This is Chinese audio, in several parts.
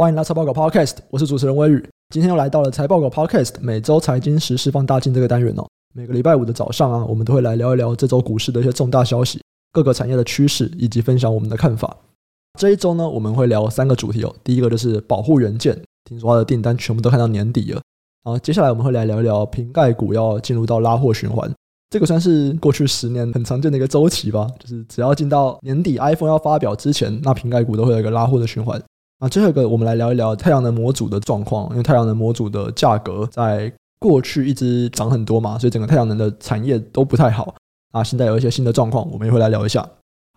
欢迎来财报狗 Podcast，我是主持人威宇。今天又来到了财报狗 Podcast 每周财经时事放大镜这个单元哦。每个礼拜五的早上啊，我们都会来聊一聊这周股市的一些重大消息、各个产业的趋势，以及分享我们的看法。这一周呢，我们会聊三个主题哦。第一个就是保护元件，听说它的订单全部都看到年底了。然后接下来我们会来聊一聊瓶盖股要进入到拉货循环。这个算是过去十年很常见的一个周期吧，就是只要进到年底，iPhone 要发表之前，那瓶盖股都会有一个拉货的循环。那最后一个，我们来聊一聊太阳能模组的状况，因为太阳能模组的价格在过去一直涨很多嘛，所以整个太阳能的产业都不太好。啊，现在有一些新的状况，我们也会来聊一下。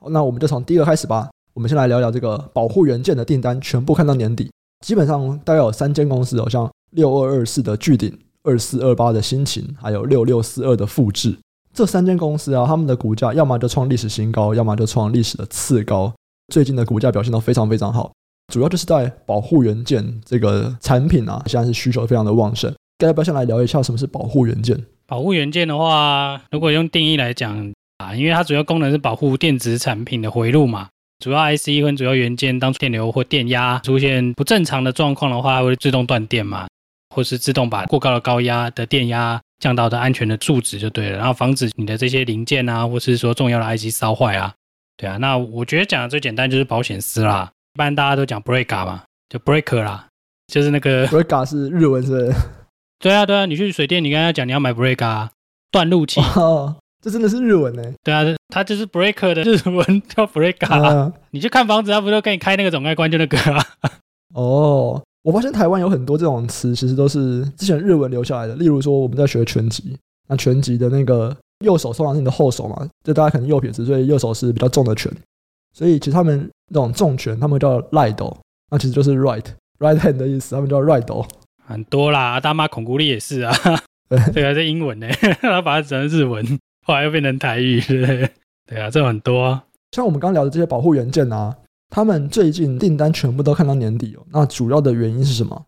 好，那我们就从第一个开始吧。我们先来聊聊这个保护元件的订单，全部看到年底，基本上大概有三间公司，好像六二二四的聚鼎、二四二八的欣勤，还有六六四二的富智。这三间公司啊，他们的股价要么就创历史新高，要么就创历史的次高。最近的股价表现都非常非常好，主要就是在保护元件这个产品啊，现在是需求非常的旺盛。大家要不要先来聊一下什么是保护元件？保护元件的话，如果用定义来讲啊，因为它主要功能是保护电子产品的回路嘛，主要 IC 跟主要元件当电流或电压出现不正常的状况的话，会自动断电嘛，或是自动把过高的高压的电压。降到的安全的数值就对了，然后防止你的这些零件啊，或是说重要的 IC 烧坏啊，对啊。那我觉得讲的最简单就是保险丝啦，一般大家都讲 breaker 嘛，就 breaker 啦，就是那个 breaker 是日文是？对啊对啊，你去水店，你跟他讲你要买 breaker 断路器，哦，这真的是日文呢？对啊，它就是 breaker 的日文 叫 breaker，啊，你去看房子，他不就给你开那个总开关就那个啊？哦。我发现台湾有很多这种词，其实都是之前日文留下来的。例如说，我们在学拳击，那拳击的那个右手通常是你的后手嘛，就大家可能右撇子，所以右手是比较重的拳。所以其实他们那种重拳，他们叫 right，那其实就是 right right hand 的意思，他们叫 right。很多啦，大妈孔古力也是啊，对啊，是英文呢，他把它整成日文，后来又变成台语，对啊，这很多。像我们刚刚聊的这些保护元件啊。他们最近订单全部都看到年底哦，那主要的原因是什么？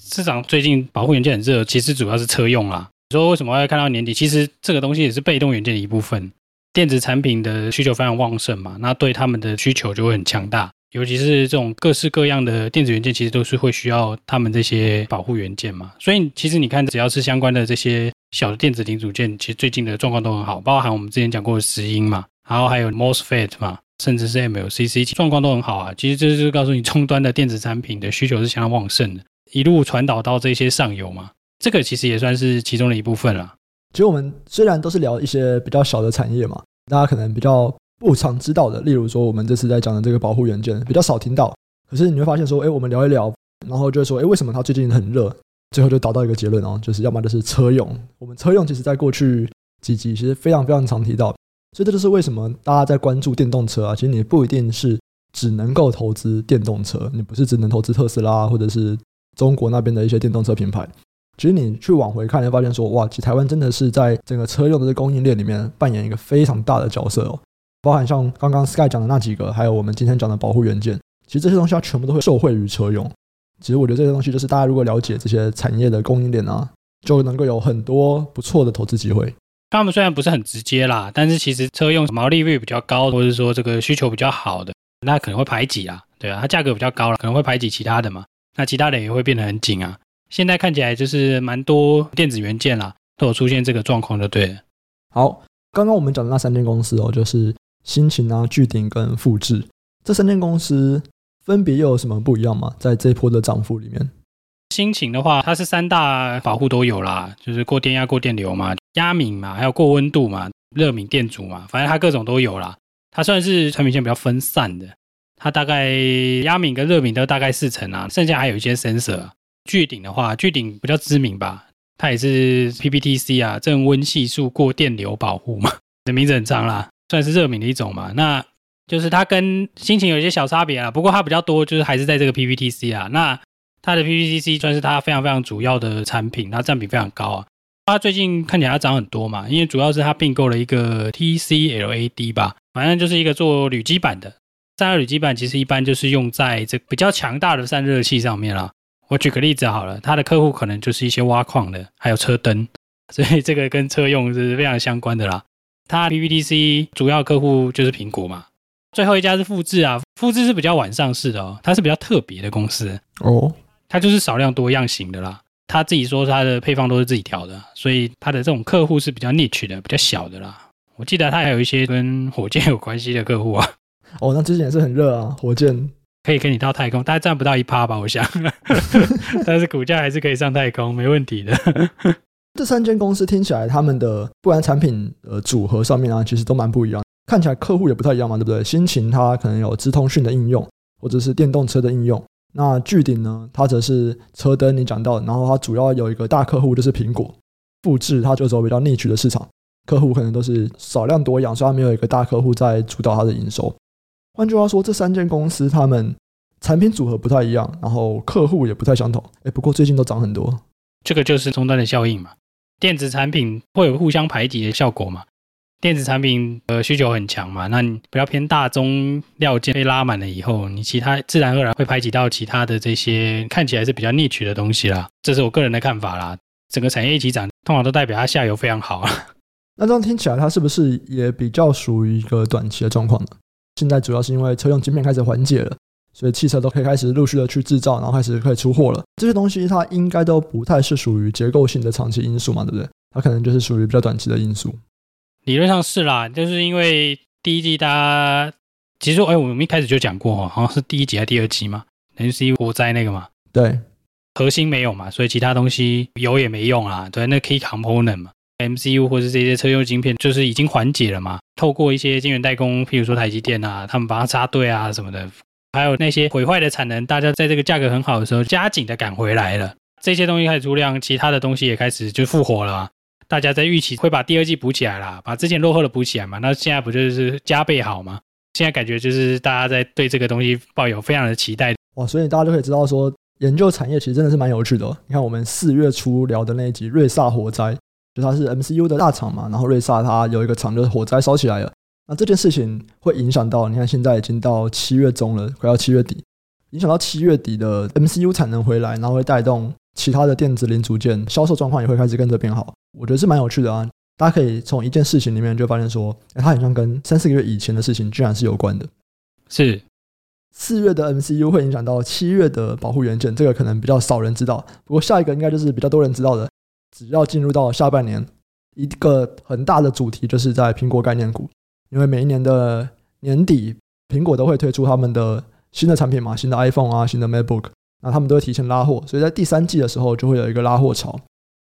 市场最近保护元件很热，其实主要是车用啦。说为什么要看到年底？其实这个东西也是被动元件的一部分。电子产品的需求非常旺盛嘛，那对他们的需求就会很强大。尤其是这种各式各样的电子元件，其实都是会需要他们这些保护元件嘛。所以其实你看，只要是相关的这些小的电子零组件，其实最近的状况都很好，包含我们之前讲过的石英嘛，然后还有 MOSFET 嘛。甚至是 MLCC 状况都很好啊，其实这就是告诉你终端的电子产品的需求是相当旺盛的，一路传导到这些上游嘛，这个其实也算是其中的一部分了。其实我们虽然都是聊一些比较小的产业嘛，大家可能比较不常知道的，例如说我们这次在讲的这个保护元件比较少听到，可是你会发现说，哎，我们聊一聊，然后就说，哎，为什么它最近很热？最后就达到一个结论哦，就是要么就是车用，我们车用其实在过去几集其实非常非常常提到。所以这就是为什么大家在关注电动车啊。其实你不一定是只能够投资电动车，你不是只能投资特斯拉或者是中国那边的一些电动车品牌。其实你去往回看，你会发现说，哇，其实台湾真的是在整个车用的这供应链里面扮演一个非常大的角色哦。包含像刚刚 Sky 讲的那几个，还有我们今天讲的保护元件，其实这些东西它全部都会受惠于车用。其实我觉得这些东西就是大家如果了解这些产业的供应链啊，就能够有很多不错的投资机会。他们虽然不是很直接啦，但是其实车用毛利率比较高，或者说这个需求比较好的，那可能会排挤啊，对啊，它价格比较高了，可能会排挤其他的嘛，那其他的也会变得很紧啊。现在看起来就是蛮多电子元件啦，都有出现这个状况，就对了。好，刚刚我们讲的那三间公司哦，就是新情啊、巨鼎跟富智，这三间公司分别又有什么不一样吗？在这一波的涨幅里面？新情的话，它是三大保护都有啦，就是过电压、过电流嘛，压敏嘛，还有过温度嘛，热敏电阻嘛，反正它各种都有啦。它算是产品线比较分散的，它大概压敏跟热敏都大概四成啊，剩下还有一些 sensor。聚鼎的话，聚鼎比较知名吧，它也是 PPTC 啊，正温系数过电流保护嘛，这名字很长啦，算是热敏的一种嘛。那就是它跟心情有一些小差别啊，不过它比较多就是还是在这个 PPTC 啊，那。它的 PPTC 算是它非常非常主要的产品，它占比非常高啊。它最近看起来它涨很多嘛，因为主要是它并购了一个 TCLAD 吧，反正就是一个做铝基板的。散热铝基板其实一般就是用在这比较强大的散热器上面啦。我举个例子好了，他的客户可能就是一些挖矿的，还有车灯，所以这个跟车用是非常相关的啦。它 PPTC 主要客户就是苹果嘛。最后一家是富士啊，富士是比较晚上市的哦，它是比较特别的公司哦，它就是少量多样型的啦。他自己说他的配方都是自己调的，所以他的这种客户是比较 niche 的，比较小的啦。我记得他还有一些跟火箭有关系的客户啊。哦，那之前也是很热啊，火箭可以跟你到太空，大概占不到一趴吧，我想。但是股价还是可以上太空，没问题的。这三间公司听起来，他们的不然产品呃组合上面啊，其实都蛮不一样。看起来客户也不太一样嘛，对不对？心情它可能有资通讯的应用，或者是电动车的应用。那巨鼎呢，它则是车灯，你讲到，然后它主要有一个大客户就是苹果。富智它就走比较 niche 的市场，客户可能都是少量多样，所以它没有一个大客户在主导它的营收。换句话说，这三间公司他们产品组合不太一样，然后客户也不太相同。哎，不过最近都涨很多，这个就是终端的效应嘛。电子产品会有互相排挤的效果嘛？电子产品呃需求很强嘛，那你比较偏大宗料件被拉满了以后，你其他自然而然会排挤到其他的这些看起来是比较 niche 的东西啦。这是我个人的看法啦。整个产业一起涨，通常都代表它下游非常好啊。那这样听起来，它是不是也比较属于一个短期的状况呢？现在主要是因为车用晶片开始缓解了，所以汽车都可以开始陆续的去制造，然后开始可以出货了。这些东西它应该都不太是属于结构性的长期因素嘛，对不对？它可能就是属于比较短期的因素。理论上是啦，就是因为第一季大家其实哎，我们一开始就讲过哈，好像是第一集还是第二集嘛，MCU 火灾那个嘛，对，核心没有嘛，所以其他东西有也没用啊。对，那 key component 嘛，MCU 或是这些车用晶片，就是已经缓解了嘛。透过一些晶圆代工，譬如说台积电啊，他们把它插队啊什么的。还有那些毁坏的产能，大家在这个价格很好的时候，加紧的赶回来了。这些东西开始出量，其他的东西也开始就复活了。大家在预期会把第二季补起来啦，把之前落后的补起来嘛。那现在不就是加倍好吗？现在感觉就是大家在对这个东西抱有非常的期待。哇，所以大家就可以知道说，研究产业其实真的是蛮有趣的。你看我们四月初聊的那一集瑞萨火灾，就它是 MCU 的大厂嘛，然后瑞萨它有一个厂就是火灾烧起来了。那这件事情会影响到，你看现在已经到七月中了，快要七月底，影响到七月底的 MCU 产能回来，然后会带动其他的电子零组件销售状况也会开始跟着变好。我觉得是蛮有趣的啊，大家可以从一件事情里面就发现说，哎，它好像跟三四个月以前的事情居然是有关的。是四月的 MCU 会影响到七月的保护元件，这个可能比较少人知道。不过下一个应该就是比较多人知道的，只要进入到下半年，一个很大的主题就是在苹果概念股。因为每一年的年底，苹果都会推出他们的新的产品嘛，新的 iPhone 啊，新的 MacBook，那他们都会提前拉货，所以在第三季的时候就会有一个拉货潮。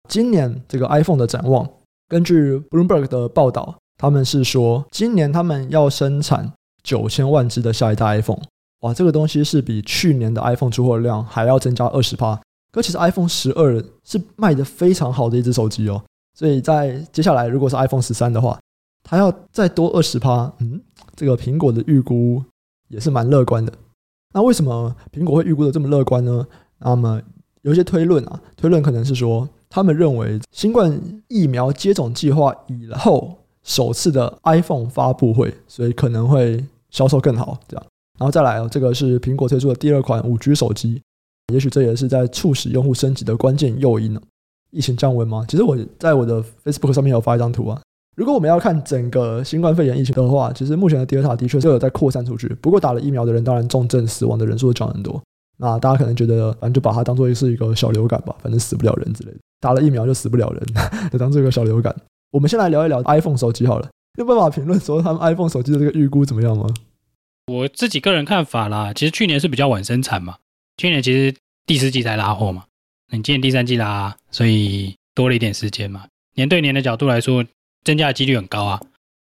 今年这个 iPhone 的展望，根据 Bloomberg 的报道，他们是说今年他们要生产九千万只的下一代 iPhone，哇，这个东西是比去年的 iPhone 出货量还要增加二十趴。可其实 iPhone 十二是卖的非常好的一只手机哦，所以在接下来如果是 iPhone 十三的话，它要再多二十趴，嗯，这个苹果的预估也是蛮乐观的。那为什么苹果会预估的这么乐观呢？那么有一些推论啊，推论可能是说，他们认为新冠疫苗接种计划以后首次的 iPhone 发布会，所以可能会销售更好。这样，然后再来哦，这个是苹果推出的第二款五 G 手机，也许这也是在促使用户升级的关键诱因呢。疫情降温吗？其实我在我的 Facebook 上面有发一张图啊。如果我们要看整个新冠肺炎疫情的话，其实目前的 Delta 的确是有在扩散出去。不过打了疫苗的人，当然重症死亡的人数降很多。那大家可能觉得，反正就把它当做是一个小流感吧，反正死不了人之类的。打了疫苗就死不了人，就 当做一个小流感。我们先来聊一聊 iPhone 手机好了。有办法评论说他们 iPhone 手机的这个预估怎么样吗？我自己个人看法啦，其实去年是比较晚生产嘛，去年其实第四季才拉货嘛，你今年第三季拉，所以多了一点时间嘛。年对年的角度来说。增加的几率很高啊，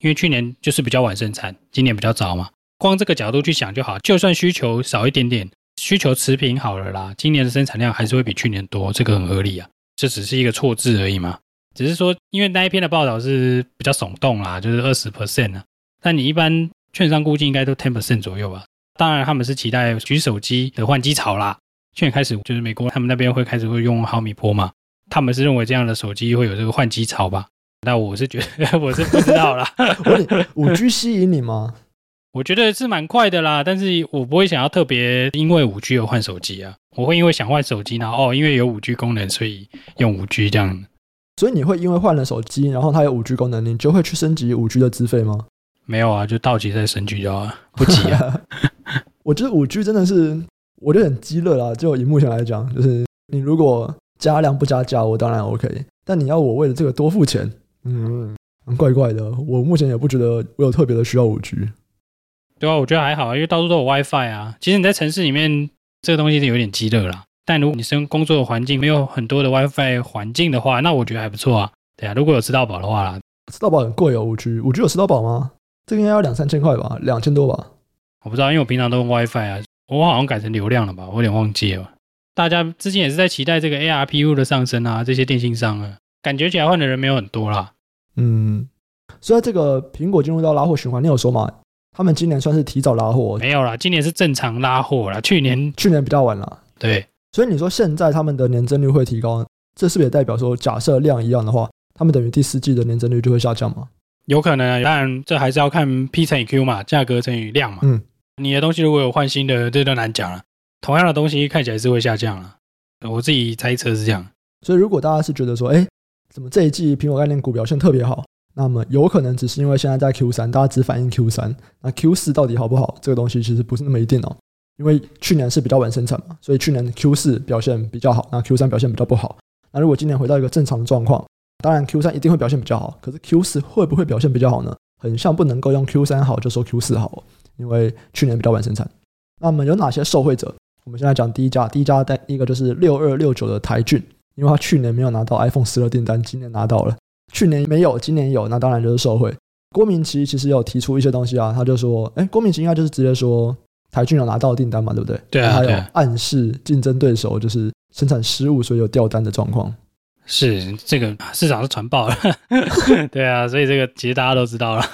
因为去年就是比较晚生产，今年比较早嘛。光这个角度去想就好，就算需求少一点点，需求持平好了啦，今年的生产量还是会比去年多，这个很合理啊。这只是一个错字而已嘛，只是说因为那一篇的报道是比较耸动啦，就是二十 percent 啊，但你一般券商估计应该都 ten percent 左右吧。当然他们是期待举手机的换机潮啦，去年开始就是美国他们那边会开始会用毫米波嘛，他们是认为这样的手机会有这个换机潮吧。那我是觉得 我是不知道啦。五 G 吸引你吗？我觉得是蛮快的啦，但是我不会想要特别因为五 G 而换手机啊。我会因为想换手机，然后哦，因为有五 G 功能，所以用五 G 这样。所以你会因为换了手机，然后它有五 G 功能，你就会去升级五 G 的资费吗？没有啊，就到期再升级就好了，不急啊。我觉得五 G 真的是我就很鸡肋啦。就以目前来讲，就是你如果加量不加价，我当然 OK。但你要我为了这个多付钱，嗯，怪怪的。我目前也不觉得我有特别的需要五 G。对啊，我觉得还好啊，因为到处都有 WiFi 啊。其实你在城市里面，这个东西是有点鸡肋啦。但如果你生工作的环境没有很多的 WiFi 环境的话，那我觉得还不错啊。对啊，如果有吃到饱的话啦，吃到饱很贵哦，五 G，五 G 有吃到饱吗？这个应该要两三千块吧，两千多吧。我不知道，因为我平常都用 WiFi 啊，我好像改成流量了吧，我有点忘记了。大家之前也是在期待这个 ARPU 的上升啊，这些电信商啊，感觉起来换的人没有很多啦。嗯，所以这个苹果进入到拉货循环，你有说吗？他们今年算是提早拉货？没有啦，今年是正常拉货啦。去年去年比较晚了。对，所以你说现在他们的年增率会提高，这是不是也代表说，假设量一样的话，他们等于第四季的年增率就会下降吗？有可能啊，当然这还是要看 P 乘以 Q 嘛，价格乘以量嘛。嗯，你的东西如果有换新的，这都难讲了。同样的东西看起来是会下降了，我自己猜测是这样。所以如果大家是觉得说，哎，怎么这一季苹果概念股表现特别好？那么有可能只是因为现在在 Q 三，大家只反映 Q 三，那 Q 四到底好不好？这个东西其实不是那么一定哦。因为去年是比较晚生产嘛，所以去年 Q 四表现比较好，那 Q 三表现比较不好。那如果今年回到一个正常的状况，当然 Q 三一定会表现比较好，可是 Q 四会不会表现比较好呢？很像不能够用 Q 三好就说 Q 四好，因为去年比较晚生产。那么有哪些受惠者？我们现在讲第一家，第一家单一个就是六二六九的台俊，因为他去年没有拿到 iPhone 十二订单，今年拿到了。去年没有，今年有，那当然就是受惠。郭明奇其实有提出一些东西啊，他就说，哎，郭明奇应该就是直接说台俊有拿到订单嘛，对不对？对啊。还有暗示竞争对手就是生产失误，所以有掉单的状况。是这个市场是传爆了，对啊，所以这个其实大家都知道了。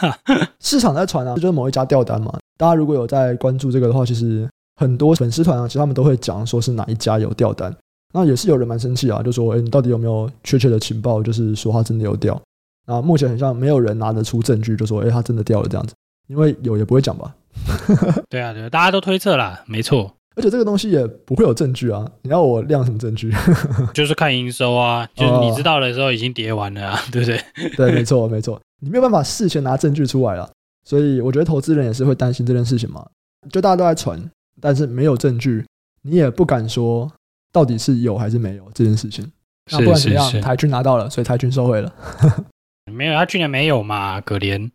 市场在传啊，就是某一家掉单嘛。大家如果有在关注这个的话，其实很多粉丝团啊，其实他们都会讲说是哪一家有掉单。那也是有人蛮生气啊，就说：“哎，你到底有没有确切的情报？就是说他真的有掉。”那目前很像没有人拿得出证据，就说：“哎，他真的掉了这样子。”因为有也不会讲吧？对啊，对，大家都推测啦，没错。而且这个东西也不会有证据啊！你要我亮什么证据？就是看营收啊，就是你知道的时候已经跌完了啊，对不对？对，没错，没错，你没有办法事先拿证据出来了。所以我觉得投资人也是会担心这件事情嘛。就大家都在传，但是没有证据，你也不敢说。到底是有还是没有这件事情？那不管怎样，台军拿到了，所以台军收回了。没有，他去年没有嘛，可怜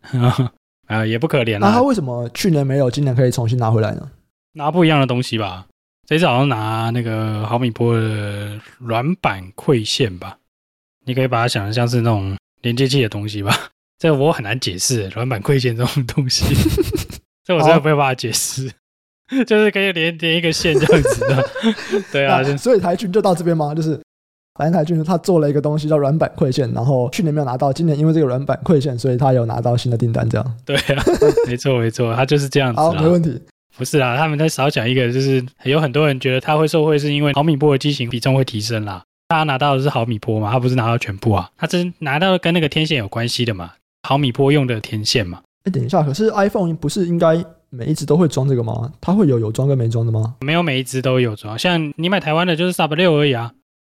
啊，也不可怜。那他为什么去年没有，今年可以重新拿回来呢？拿不一样的东西吧。这次好像拿那个毫米波的软板馈线吧。你可以把它想的像是那种连接器的东西吧。这我很难解释，软板馈线这种东西，这我真的没有办法解释。就是可以连连一个线这样子的，对啊，所以台军就到这边吗？就是反正台军他做了一个东西叫软板馈线，然后去年没有拿到，今年因为这个软板馈线，所以他有拿到新的订单，这样。对啊，没错没错，他就是这样子。好，没问题。不是啦，他们在少讲一个，就是有很多人觉得他会受惠，是因为毫米波的机型比重会提升啦。他拿到的是毫米波嘛，他不是拿到全部啊，他只是拿到跟那个天线有关系的嘛，毫米波用的天线嘛。哎，等一下，可是 iPhone 不是应该？每一只都会装这个吗？它会有有装跟没装的吗？没有，每一只都有装。像你买台湾的，就是 Sub 六而已啊。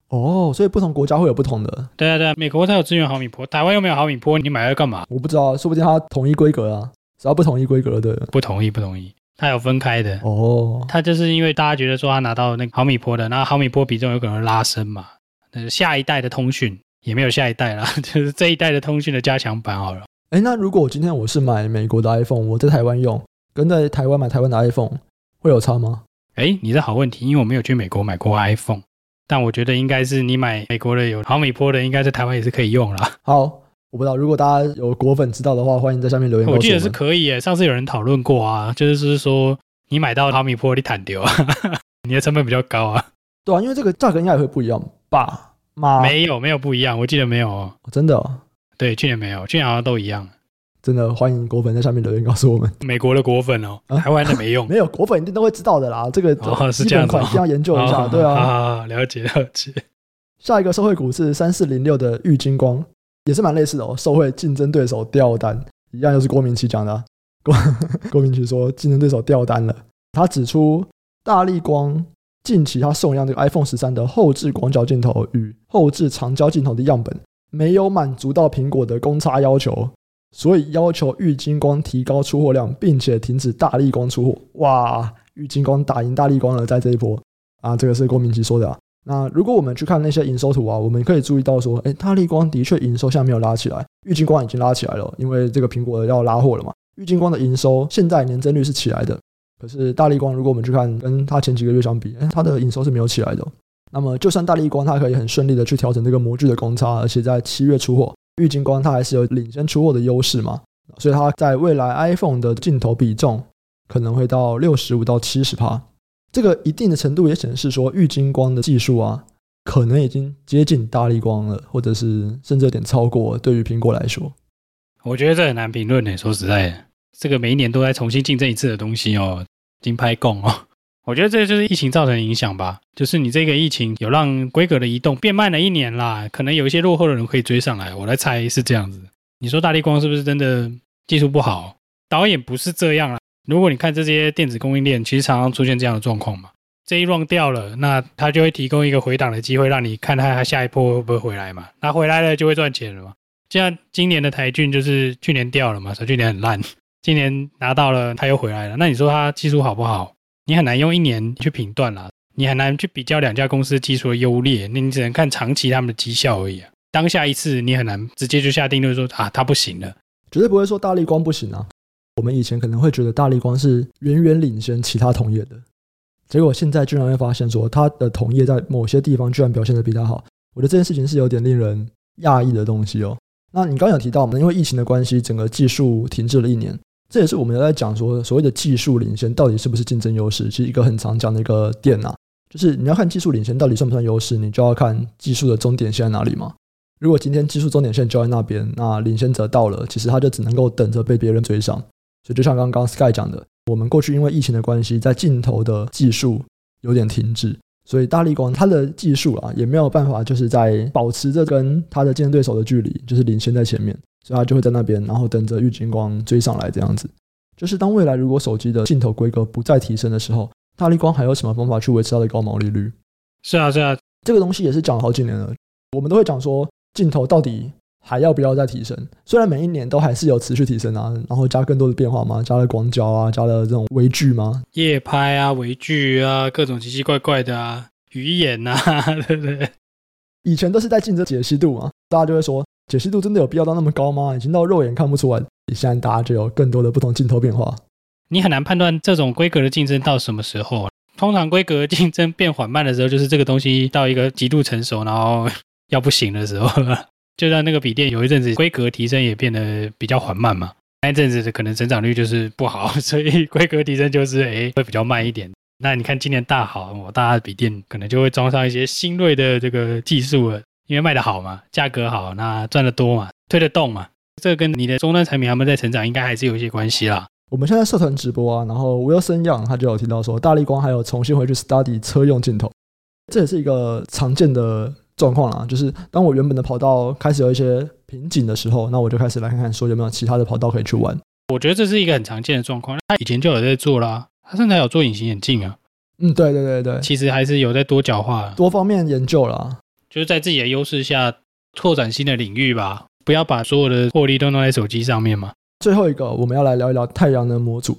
哦，所以不同国家会有不同的。对啊，对啊，美国它有支援毫米波，台湾又没有毫米波，你买来干嘛？我不知道，说不定它统一规格啊。只要不统一规格的，不同意，不同意。它有分开的。哦，它就是因为大家觉得说它拿到那个毫米波的，那毫米波比重有可能拉升嘛。那下一代的通讯也没有下一代啦，就是这一代的通讯的加强版好了。哎，那如果我今天我是买美国的 iPhone，我在台湾用。跟在台湾买台湾的 iPhone 会有差吗？哎，你这好问题，因为我没有去美国买过 iPhone，但我觉得应该是你买美国的有毫米波的，应该在台湾也是可以用啦。好，我不知道，如果大家有果粉知道的话，欢迎在下面留言我。我记得是可以诶，上次有人讨论过啊，就是说你买到毫米波你坦丢啊，你的成本比较高啊。对啊，因为这个价格应该也会不一样吧？妈，没有没有不一样，我记得没有哦，真的哦？对，去年没有，去年好像都一样。真的欢迎果粉在下面留言告诉我们，美国的果粉哦，台湾的没用，没有果粉一定都会知道的啦。这个基本款一定要研究一下，对啊，了解了解。下一个社会股是三四零六的玉金光，也是蛮类似的哦。受贿竞争对手掉单，一样又是郭明奇讲的。郭郭明奇说竞争对手掉单了，他指出大立光近期他送样这个 iPhone 十三的后置广角镜头与后置长焦镜头的样本，没有满足到苹果的公差要求。所以要求玉晶光提高出货量，并且停止大立光出货。哇，玉晶光打赢大立光了，在这一波啊，这个是郭明奇说的啊。那如果我们去看那些营收图啊，我们可以注意到说，哎，大立光的确营收现在没有拉起来，郁金光已经拉起来了，因为这个苹果要拉货了嘛。郁金光的营收现在年增率是起来的，可是大立光如果我们去看跟它前几个月相比，哎，它的营收是没有起来的。那么就算大立光它可以很顺利的去调整这个模具的公差，而且在七月出货，郁金光它还是有领先出货的优势嘛，所以它在未来 iPhone 的镜头比重可能会到六十五到七十趴。这个一定的程度也显示说，玉晶光的技术啊，可能已经接近大立光了，或者是甚至有点超过。对于苹果来说，我觉得这很难评论呢。说实在的，这个每一年都在重新竞争一次的东西哦，金拍供哦，我觉得这就是疫情造成的影响吧。就是你这个疫情有让规格的移动变慢了一年啦，可能有一些落后的人可以追上来。我来猜是这样子。你说大立光是不是真的技术不好？导演不是这样啊。如果你看这些电子供应链，其实常常出现这样的状况嘛。这一浪掉了，那它就会提供一个回档的机会，让你看它它下一波会不会回来嘛。那回来了就会赚钱了嘛。像今年的台郡就是去年掉了嘛，所以去年很烂，今年拿到了它又回来了。那你说它技术好不好？你很难用一年去评断啦，你很难去比较两家公司技术的优劣，那你只能看长期他们的绩效而已啊。当下一次你很难直接就下定论说啊，它不行了，绝对不会说大立光不行啊。我们以前可能会觉得大立光是远远领先其他同业的，结果现在居然会发现说，它的同业在某些地方居然表现得比它好。我觉得这件事情是有点令人讶异的东西哦。那你刚有提到嘛，因为疫情的关系，整个技术停滞了一年，这也是我们在讲说所谓的技术领先到底是不是竞争优势，其实一个很常讲的一个点啊，就是你要看技术领先到底算不算优势，你就要看技术的终点线在哪里嘛。如果今天技术终点线就在那边，那领先者到了，其实他就只能够等着被别人追上。就像刚刚 Sky 讲的，我们过去因为疫情的关系，在镜头的技术有点停滞，所以大力光它的技术啊也没有办法就是在保持着跟它的竞争对手的距离，就是领先在前面，所以它就会在那边，然后等着玉金光追上来这样子。就是当未来如果手机的镜头规格不再提升的时候，大力光还有什么方法去维持它的高毛利率？是啊，是啊，这个东西也是讲了好几年了，我们都会讲说镜头到底。还要不要再提升？虽然每一年都还是有持续提升啊，然后加更多的变化嘛，加了广角啊，加了这种微距嘛，夜拍啊，微距啊，各种奇奇怪怪的啊，鱼眼啊，对不对？以前都是在竞争解析度嘛，大家就会说解析度真的有必要到那么高吗？已经到肉眼看不出来。现在大家就有更多的不同镜头变化，你很难判断这种规格的竞争到什么时候。通常规格竞争变缓慢的时候，就是这个东西到一个极度成熟，然后要不行的时候。就像那个笔电有一阵子规格提升也变得比较缓慢嘛，那一阵子可能成长率就是不好，所以规格提升就是诶会比较慢一点。那你看今年大好，我大家笔电可能就会装上一些新锐的这个技术了，因为卖得好嘛，价格好，那赚得多嘛，推得动嘛。这个跟你的终端产品他们在成长应该还是有一些关系啦。我们现在社团直播啊，然后 Wilson Young 他就有提到说，大力光还有重新回去 study 车用镜头，这也是一个常见的。状况啦，就是当我原本的跑道开始有一些瓶颈的时候，那我就开始来看看说有没有其他的跑道可以去玩。我觉得这是一个很常见的状况，他以前就有在做啦，他甚至还有做隐形眼镜啊。嗯，对对对对，其实还是有在多角化、多方面研究啦，就是在自己的优势下拓展新的领域吧，不要把所有的获利都弄在手机上面嘛。最后一个，我们要来聊一聊太阳能模组。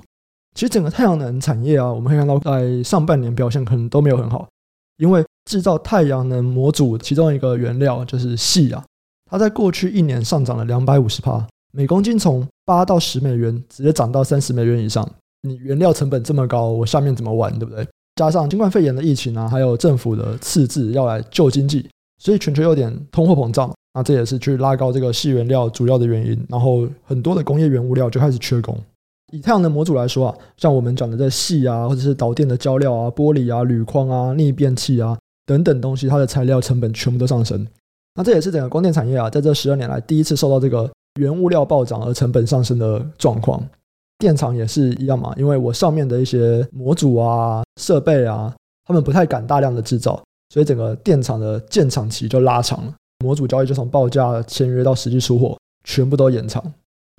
其实整个太阳能产业啊，我们可以看到在上半年表现可能都没有很好，因为。制造太阳能模组其中一个原料就是矽啊，它在过去一年上涨了两百五十帕，每公斤从八到十美元直接涨到三十美元以上。你原料成本这么高，我下面怎么玩，对不对？加上新冠肺炎的疫情啊，还有政府的赤字要来救经济，所以全球有点通货膨胀，那这也是去拉高这个矽原料主要的原因。然后很多的工业原物料就开始缺工。以太阳能模组来说啊，像我们讲的这矽啊，或者是导电的胶料啊、玻璃啊、铝矿啊、逆变器啊。等等东西，它的材料成本全部都上升，那这也是整个光电产业啊，在这十二年来第一次受到这个原物料暴涨而成本上升的状况。电厂也是一样嘛，因为我上面的一些模组啊、设备啊，他们不太敢大量的制造，所以整个电厂的建厂期就拉长了，模组交易就从报价签约到实际出货，全部都延长。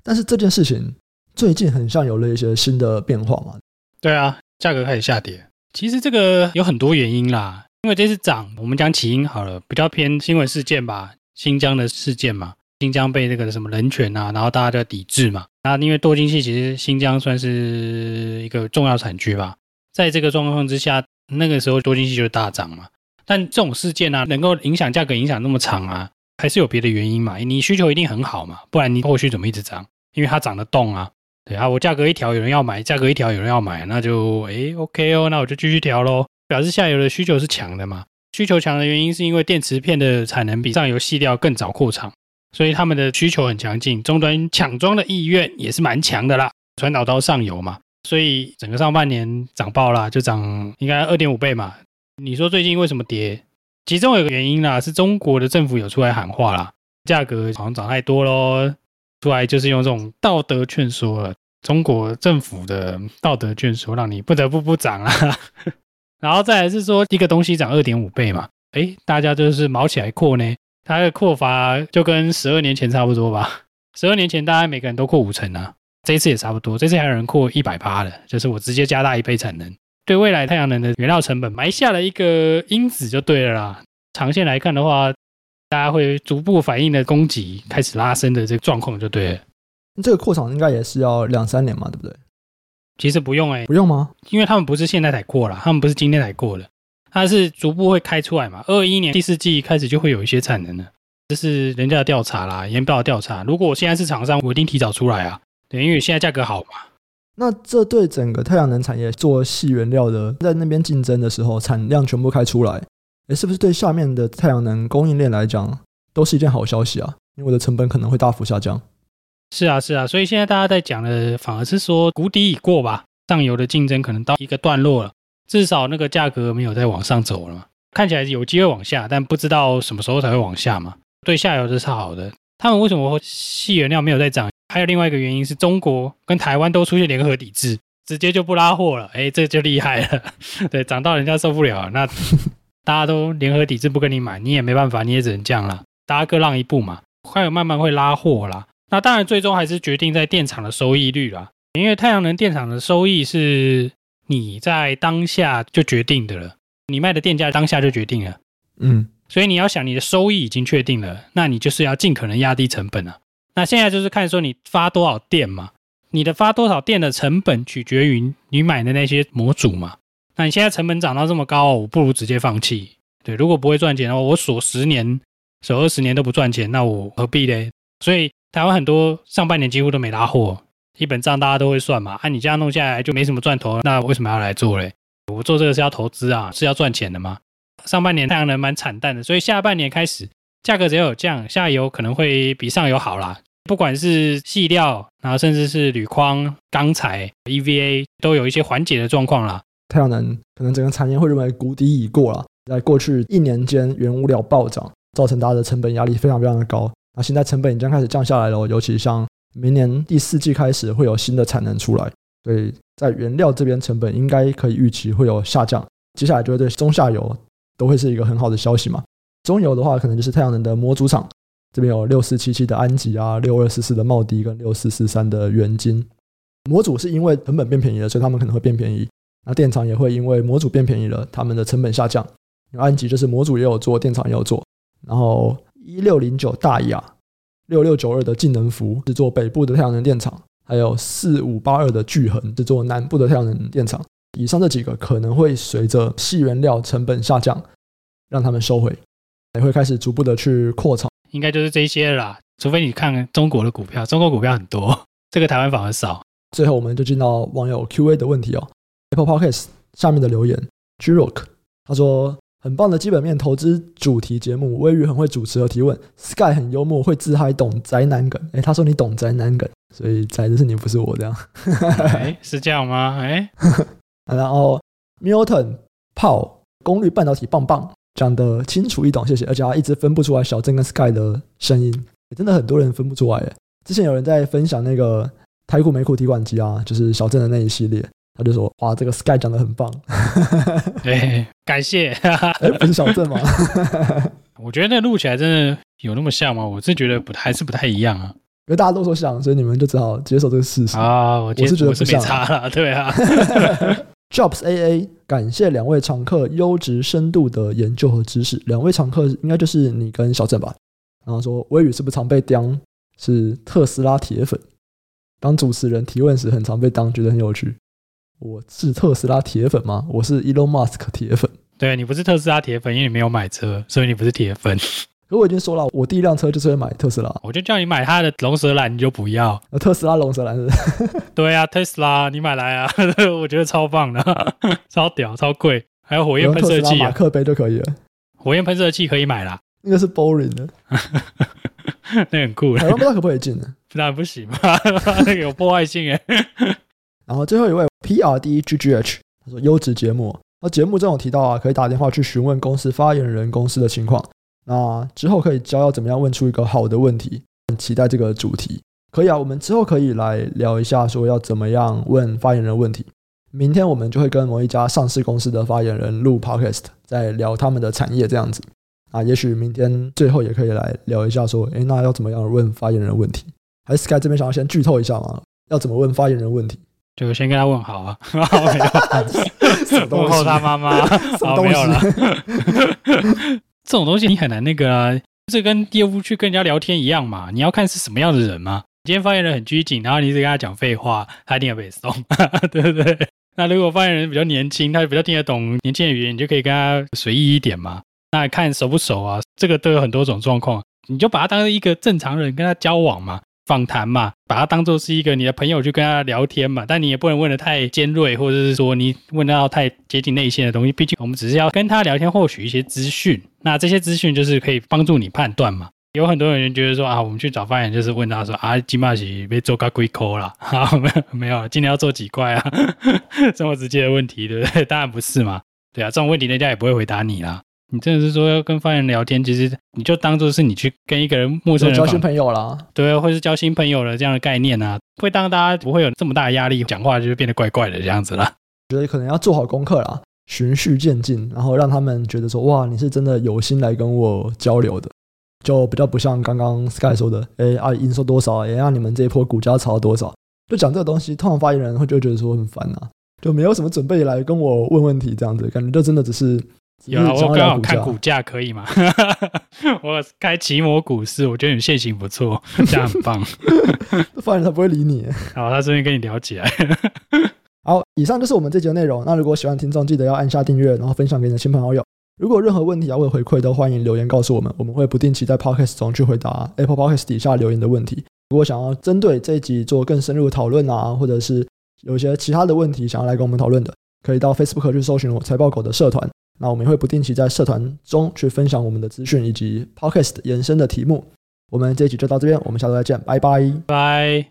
但是这件事情最近很像有了一些新的变化嘛？对啊，价格开始下跌。其实这个有很多原因啦。因为这次涨，我们讲起因好了，比较偏新闻事件吧，新疆的事件嘛，新疆被那个什么人权啊，然后大家就抵制嘛。那因为多晶系其实新疆算是一个重要产区吧，在这个状况之下，那个时候多晶矽就大涨嘛。但这种事件啊，能够影响价格影响那么长啊，还是有别的原因嘛？你需求一定很好嘛，不然你后续怎么一直涨？因为它涨得动啊。对啊，我价格一调有人要买，价格一调有人要买，那就诶 OK 哦，那我就继续调喽，表示下游的需求是强的嘛。需求强的原因是因为电池片的产能比上游矽料更早扩厂，所以他们的需求很强劲，终端抢装的意愿也是蛮强的啦。传导到上游嘛，所以整个上半年涨爆啦，就涨应该二点五倍嘛。你说最近为什么跌？其中有个原因啦，是中国的政府有出来喊话啦，价格好像涨太多喽。出来就是用这种道德劝说了，中国政府的道德劝说，让你不得不不涨啊。然后再来是说，一个东西涨二点五倍嘛，诶，大家就是卯起来扩呢。它的扩法就跟十二年前差不多吧。十二年前大家每个人都扩五成啊，这次也差不多。这次还有人扩一百趴的，就是我直接加大一倍产能，对未来太阳能的原料成本埋下了一个因子就对了啦。长线来看的话。大家会逐步反应的供给开始拉升的这个状况就对了。这个扩厂应该也是要两三年嘛，对不对？其实不用哎、欸，不用吗？因为他们不是现在才过了，他们不是今天才过的，它是逐步会开出来嘛。二一年第四季开始就会有一些产能了，这是人家的调查啦，研报的调查。如果我现在是厂商，我一定提早出来啊，对，因为现在价格好嘛。那这对整个太阳能产业做细原料的，在那边竞争的时候，产量全部开出来。诶，是不是对下面的太阳能供应链来讲都是一件好消息啊？因为我的成本可能会大幅下降。是啊，是啊，所以现在大家在讲的反而是说谷底已过吧，上游的竞争可能到一个段落了，至少那个价格没有再往上走了嘛。看起来有机会往下，但不知道什么时候才会往下嘛。对下游这是好的。他们为什么细原料没有再涨？还有另外一个原因是中国跟台湾都出现联合抵制，直接就不拉货了。哎，这就厉害了。对，涨到人家受不了了，那。大家都联合抵制不跟你买，你也没办法，你也只能这样了。大家各让一步嘛，还有慢慢会拉货啦。那当然，最终还是决定在电厂的收益率啦。因为太阳能电厂的收益是你在当下就决定的了，你卖的电价当下就决定了。嗯，所以你要想你的收益已经确定了，那你就是要尽可能压低成本啊。那现在就是看说你发多少电嘛，你的发多少电的成本取决于你买的那些模组嘛。那你现在成本涨到这么高，我不如直接放弃。对，如果不会赚钱的话，我锁十年、锁二十年都不赚钱，那我何必嘞？所以台湾很多上半年几乎都没拉货，一本账大家都会算嘛。啊，你这样弄下来就没什么赚头，那为什么要来做嘞？我做这个是要投资啊，是要赚钱的嘛。上半年太阳能蛮惨淡的，所以下半年开始价格只要有降，下游可能会比上游好啦。不管是细料，然后甚至是铝框、钢材、EVA，都有一些缓解的状况啦。太阳能可能整个产业会认为谷底已过了，在过去一年间，原物料暴涨，造成大家的成本压力非常非常的高。那现在成本已经开始降下来了，尤其像明年第四季开始会有新的产能出来，所以在原料这边成本应该可以预期会有下降。接下来就会对中下游都会是一个很好的消息嘛。中游的话，可能就是太阳能的模组厂，这边有六四七七的安吉啊，六二四四的茂迪跟六四四三的元晶。模组是因为成本变便宜了，所以他们可能会变便宜。那电厂也会因为模组变便宜了，他们的成本下降。因为安吉就是模组也有做，电厂也有做。然后一六零九大亚、六六九二的晋能福制作北部的太阳能电厂，还有四五八二的聚恒制作南部的太阳能电厂。以上这几个可能会随着细原料成本下降，让他们收回，也会开始逐步的去扩厂。应该就是这些啦，除非你看中国的股票，中国股票很多，这个台湾反而少。最后我们就进到网友 Q&A 的问题哦。Apple Podcast 下面的留言，Girock 他说：“很棒的基本面投资主题节目，微雨很会主持和提问，Sky 很幽默，会自嗨，懂宅男梗。诶，他说你懂宅男梗，所以宅的是你，不是我这样。哎，是这样吗？哎，然后 Milton 炮功率半导体棒棒，讲得清楚易懂，谢谢。而且他一直分不出来小镇跟 Sky 的声音，真的很多人分不出来。诶，之前有人在分享那个台股美股提款机啊，就是小镇的那一系列。”他就说：“哇，这个 Sky 讲的很棒，哎，感谢。哎，不是小镇吗？我觉得那录起来真的有那么像吗？我是觉得不还是不太一样啊。因为大家都说像，所以你们就只好接受这个事实啊。我，我是觉得不像，没差了，对啊。Jobs AA，感谢两位常客优质深度的研究和知识。两位常客应该就是你跟小镇吧？然后说微雨是不是常被刁？是特斯拉铁粉。当主持人提问时很常被当，觉得很有趣。”我是特斯拉铁粉吗？我是 Elon Musk 铁粉。对，你不是特斯拉铁粉，因为你没有买车，所以你不是铁粉。可我已经说了，我第一辆车就是会买特斯拉。我就叫你买他的龙舌兰，你就不要。特斯拉龙舌兰是？对啊，特斯拉，你买来啊！我觉得超棒的，超屌，超贵，还有火焰喷射器，马克杯就可以了。火焰喷射器可以买啦。那个是 boring 的，那很酷。台湾不知道可不可以进呢？当然不行嘛，那个有破坏性哎。然后最后一位 P R D G G H，他说优质节目。那节目中有提到啊，可以打电话去询问公司发言人公司的情况。那之后可以教要怎么样问出一个好的问题，很期待这个主题。可以啊，我们之后可以来聊一下，说要怎么样问发言人问题。明天我们就会跟某一家上市公司的发言人录 Podcast，在聊他们的产业这样子。啊，也许明天最后也可以来聊一下，说，诶，那要怎么样问发言人问题？还是 Sky 这边想要先剧透一下吗？要怎么问发言人问题？就先跟他问好啊，没有 问候他妈妈，好，没有了。这种东西你很难那个啊，这跟业务去跟人家聊天一样嘛，你要看是什么样的人嘛。今天发言人很拘谨，然后你一直跟他讲废话，他一定要被送，对不对？那如果发言人比较年轻，他比较听得懂年轻的语言，你就可以跟他随意一点嘛。那看熟不熟啊？这个都有很多种状况，你就把他当成一个正常人跟他交往嘛，访谈嘛，把他当做是一个你的朋友去跟他聊天嘛。但你也不能问得太尖锐，或者是说你问到太接近内线的东西。毕竟我们只是要跟他聊天，获取一些资讯。那这些资讯就是可以帮助你判断嘛。有很多人觉得说啊，我们去找发言就是问他说啊，金马喜被做个龟壳了？好，没有没有，今天要做几块啊？这么直接的问题，对不对？当然不是嘛。对啊，这种问题人家也不会回答你啦。你真的是说要跟发言人聊天，其实你就当做是你去跟一个人陌生人交新朋友啦，对，或是交新朋友的这样的概念啊，会当大家不会有这么大的压力，讲话就会变得怪怪的这样子啦。觉得可能要做好功课啦，循序渐进，然后让他们觉得说哇，你是真的有心来跟我交流的，就比较不像刚刚 Sky 说的，哎啊，营收多少，哎让你们这一波股价炒了多少，就讲这个东西，通常发言人会就觉得说很烦啊，就没有什么准备来跟我问问题这样子，感觉就真的只是。有啊，我刚好看股价可以吗？我开奇摩股市，我觉得你线型不错，这样很棒。发现他不会理你。好，他这边跟你聊起来。好，以上就是我们这集的内容。那如果喜欢听众，记得要按下订阅，然后分享给你的亲朋好友。如果有任何问题要或回馈，都欢迎留言告诉我们，我们会不定期在 Podcast 中去回答 Apple Podcast 底下留言的问题。如果想要针对这一集做更深入的讨论啊，或者是有一些其他的问题想要来跟我们讨论的，可以到 Facebook 去搜寻我财报狗的社团。那我们也会不定期在社团中去分享我们的资讯以及 Podcast 延伸的题目。我们这一集就到这边，我们下周再见，拜拜，拜。